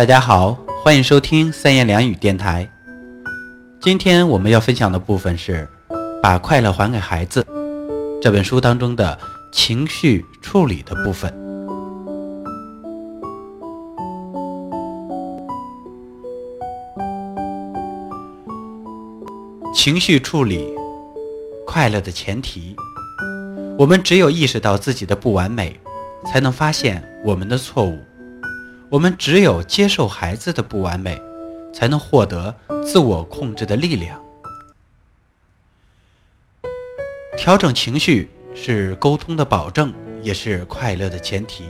大家好，欢迎收听三言两语电台。今天我们要分享的部分是《把快乐还给孩子》这本书当中的情绪处理的部分。情绪处理，快乐的前提。我们只有意识到自己的不完美，才能发现我们的错误。我们只有接受孩子的不完美，才能获得自我控制的力量。调整情绪是沟通的保证，也是快乐的前提。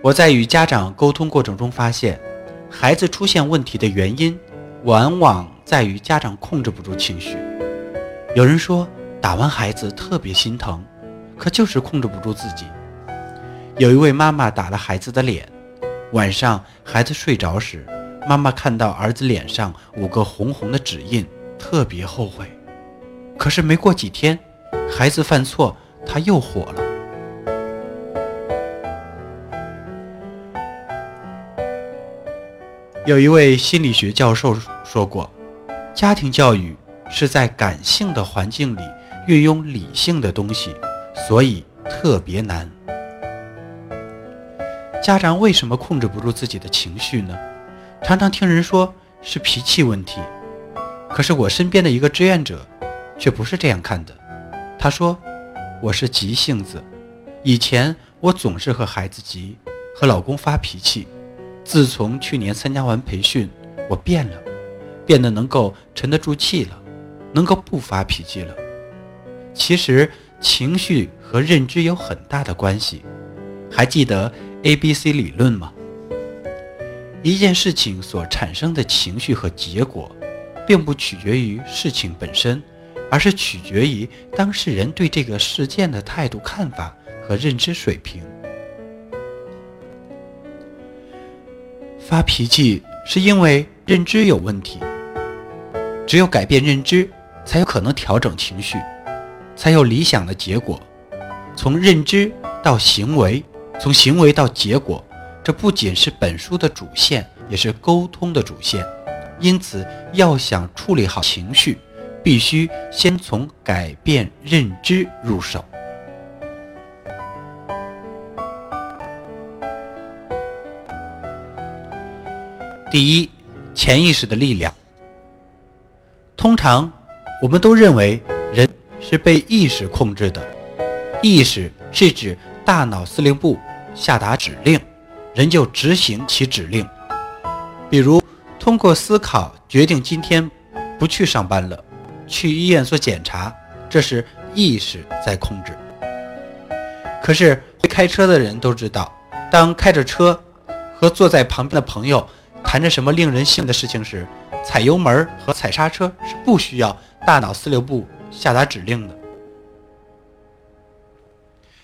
我在与家长沟通过程中发现，孩子出现问题的原因，往往在于家长控制不住情绪。有人说打完孩子特别心疼，可就是控制不住自己。有一位妈妈打了孩子的脸，晚上孩子睡着时，妈妈看到儿子脸上五个红红的指印，特别后悔。可是没过几天，孩子犯错，她又火了。有一位心理学教授说过，家庭教育。是在感性的环境里运用理性的东西，所以特别难。家长为什么控制不住自己的情绪呢？常常听人说是脾气问题，可是我身边的一个志愿者却不是这样看的。他说：“我是急性子，以前我总是和孩子急，和老公发脾气。自从去年参加完培训，我变了，变得能够沉得住气了。”能够不发脾气了。其实情绪和认知有很大的关系。还记得 A B C 理论吗？一件事情所产生的情绪和结果，并不取决于事情本身，而是取决于当事人对这个事件的态度、看法和认知水平。发脾气是因为认知有问题，只有改变认知。才有可能调整情绪，才有理想的结果。从认知到行为，从行为到结果，这不仅是本书的主线，也是沟通的主线。因此，要想处理好情绪，必须先从改变认知入手。第一，潜意识的力量。通常。我们都认为人是被意识控制的，意识是指大脑司令部下达指令，人就执行其指令。比如通过思考决定今天不去上班了，去医院做检查，这是意识在控制。可是会开车的人都知道，当开着车和坐在旁边的朋友谈着什么令人兴奋的事情时，踩油门和踩刹车是不需要。大脑司令部下达指令的，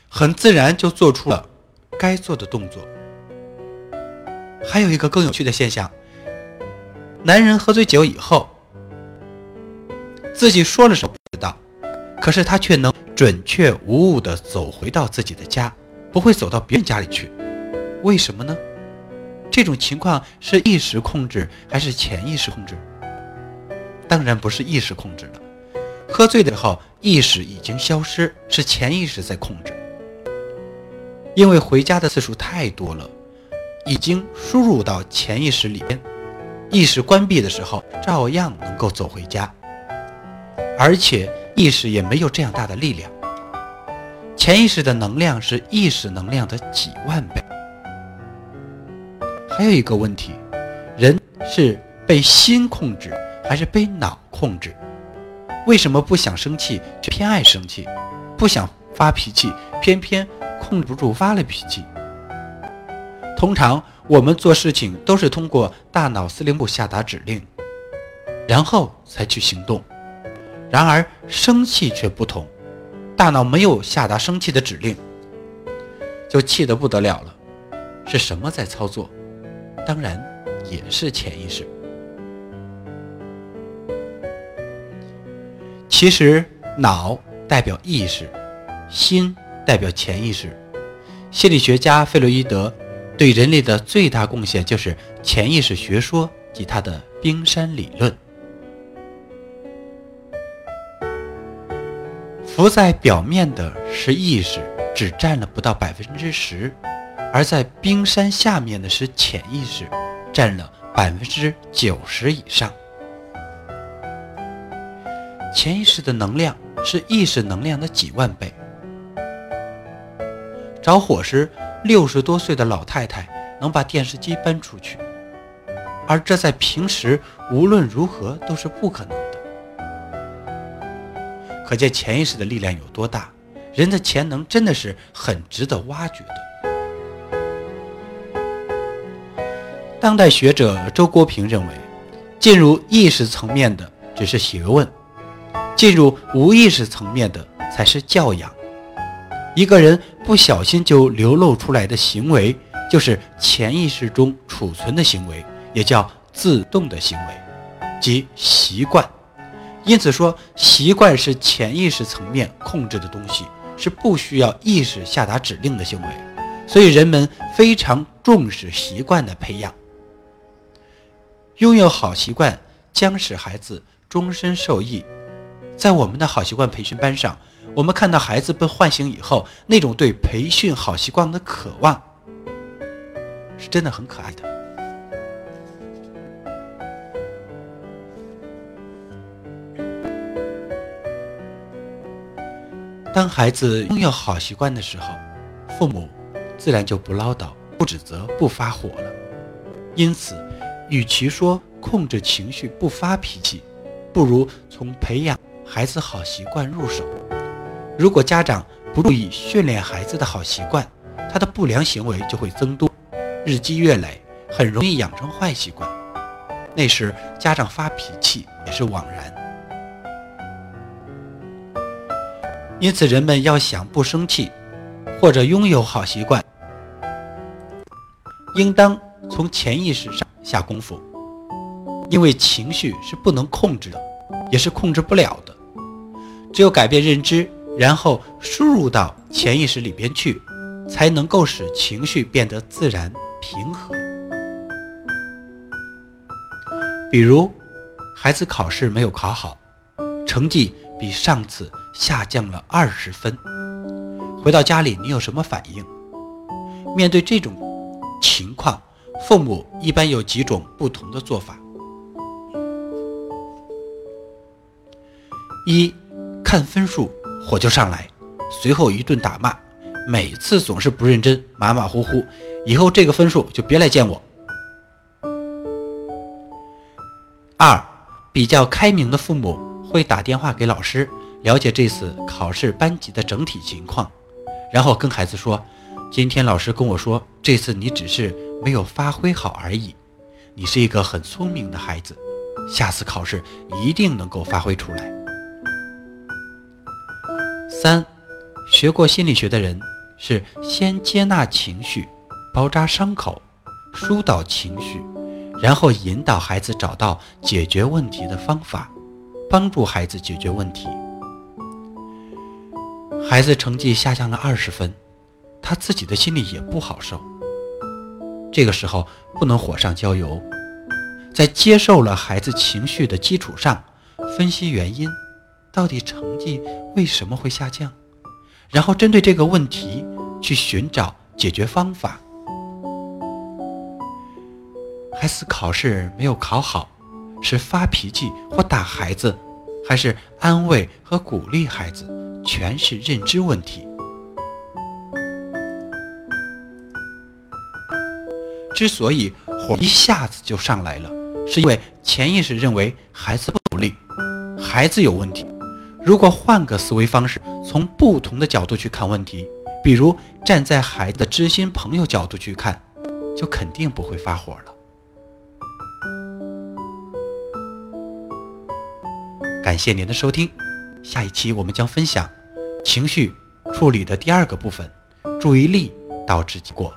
很自然就做出了该做的动作。还有一个更有趣的现象：男人喝醉酒以后，自己说了什么不知道，可是他却能准确无误地走回到自己的家，不会走到别人家里去。为什么呢？这种情况是意识控制还是潜意识控制？当然不是意识控制了，喝醉的时候意识已经消失，是潜意识在控制。因为回家的次数太多了，已经输入到潜意识里边，意识关闭的时候照样能够走回家，而且意识也没有这样大的力量。潜意识的能量是意识能量的几万倍。还有一个问题，人是被心控制。还是被脑控制？为什么不想生气却偏爱生气？不想发脾气，偏偏控制不住发了脾气？通常我们做事情都是通过大脑司令部下达指令，然后才去行动。然而生气却不同，大脑没有下达生气的指令，就气得不得了了。是什么在操作？当然也是潜意识。其实，脑代表意识，心代表潜意识。心理学家费洛伊德对人类的最大贡献就是潜意识学说及他的冰山理论。浮在表面的是意识，只占了不到百分之十；而在冰山下面的是潜意识，占了百分之九十以上。潜意识的能量是意识能量的几万倍。着火时，六十多岁的老太太能把电视机搬出去，而这在平时无论如何都是不可能的。可见潜意识的力量有多大，人的潜能真的是很值得挖掘的。当代学者周国平认为，进入意识层面的只是学问，进入无意识层面的才是教养。一个人不小心就流露出来的行为，就是潜意识中储存的行为，也叫自动的行为，即习惯。因此说，习惯是潜意识层面控制的东西，是不需要意识下达指令的行为。所以人们非常重视习惯的培养。拥有好习惯将使孩子终身受益。在我们的好习惯培训班上，我们看到孩子被唤醒以后，那种对培训好习惯的渴望，是真的很可爱的。当孩子拥有好习惯的时候，父母自然就不唠叨、不指责、不发火了。因此，与其说控制情绪、不发脾气，不如从培养孩子好习惯入手。如果家长不注意训练孩子的好习惯，他的不良行为就会增多，日积月累，很容易养成坏习惯。那时家长发脾气也是枉然。因此，人们要想不生气，或者拥有好习惯，应当从潜意识上下功夫。因为情绪是不能控制的，也是控制不了的。只有改变认知，然后输入到潜意识里边去，才能够使情绪变得自然平和。比如，孩子考试没有考好，成绩。比上次下降了二十分。回到家里，你有什么反应？面对这种情况，父母一般有几种不同的做法：一看分数，火就上来，随后一顿打骂，每次总是不认真，马马虎虎，以后这个分数就别来见我。二比较开明的父母。会打电话给老师了解这次考试班级的整体情况，然后跟孩子说：“今天老师跟我说，这次你只是没有发挥好而已。你是一个很聪明的孩子，下次考试一定能够发挥出来。”三，学过心理学的人是先接纳情绪，包扎伤口，疏导情绪，然后引导孩子找到解决问题的方法。帮助孩子解决问题。孩子成绩下降了二十分，他自己的心里也不好受。这个时候不能火上浇油，在接受了孩子情绪的基础上，分析原因，到底成绩为什么会下降，然后针对这个问题去寻找解决方法。孩子考试没有考好。是发脾气或打孩子，还是安慰和鼓励孩子，全是认知问题。之所以火一下子就上来了，是因为潜意识认为孩子不努力，孩子有问题。如果换个思维方式，从不同的角度去看问题，比如站在孩子的知心朋友角度去看，就肯定不会发火了。感谢您的收听，下一期我们将分享情绪处理的第二个部分：注意力导致结果。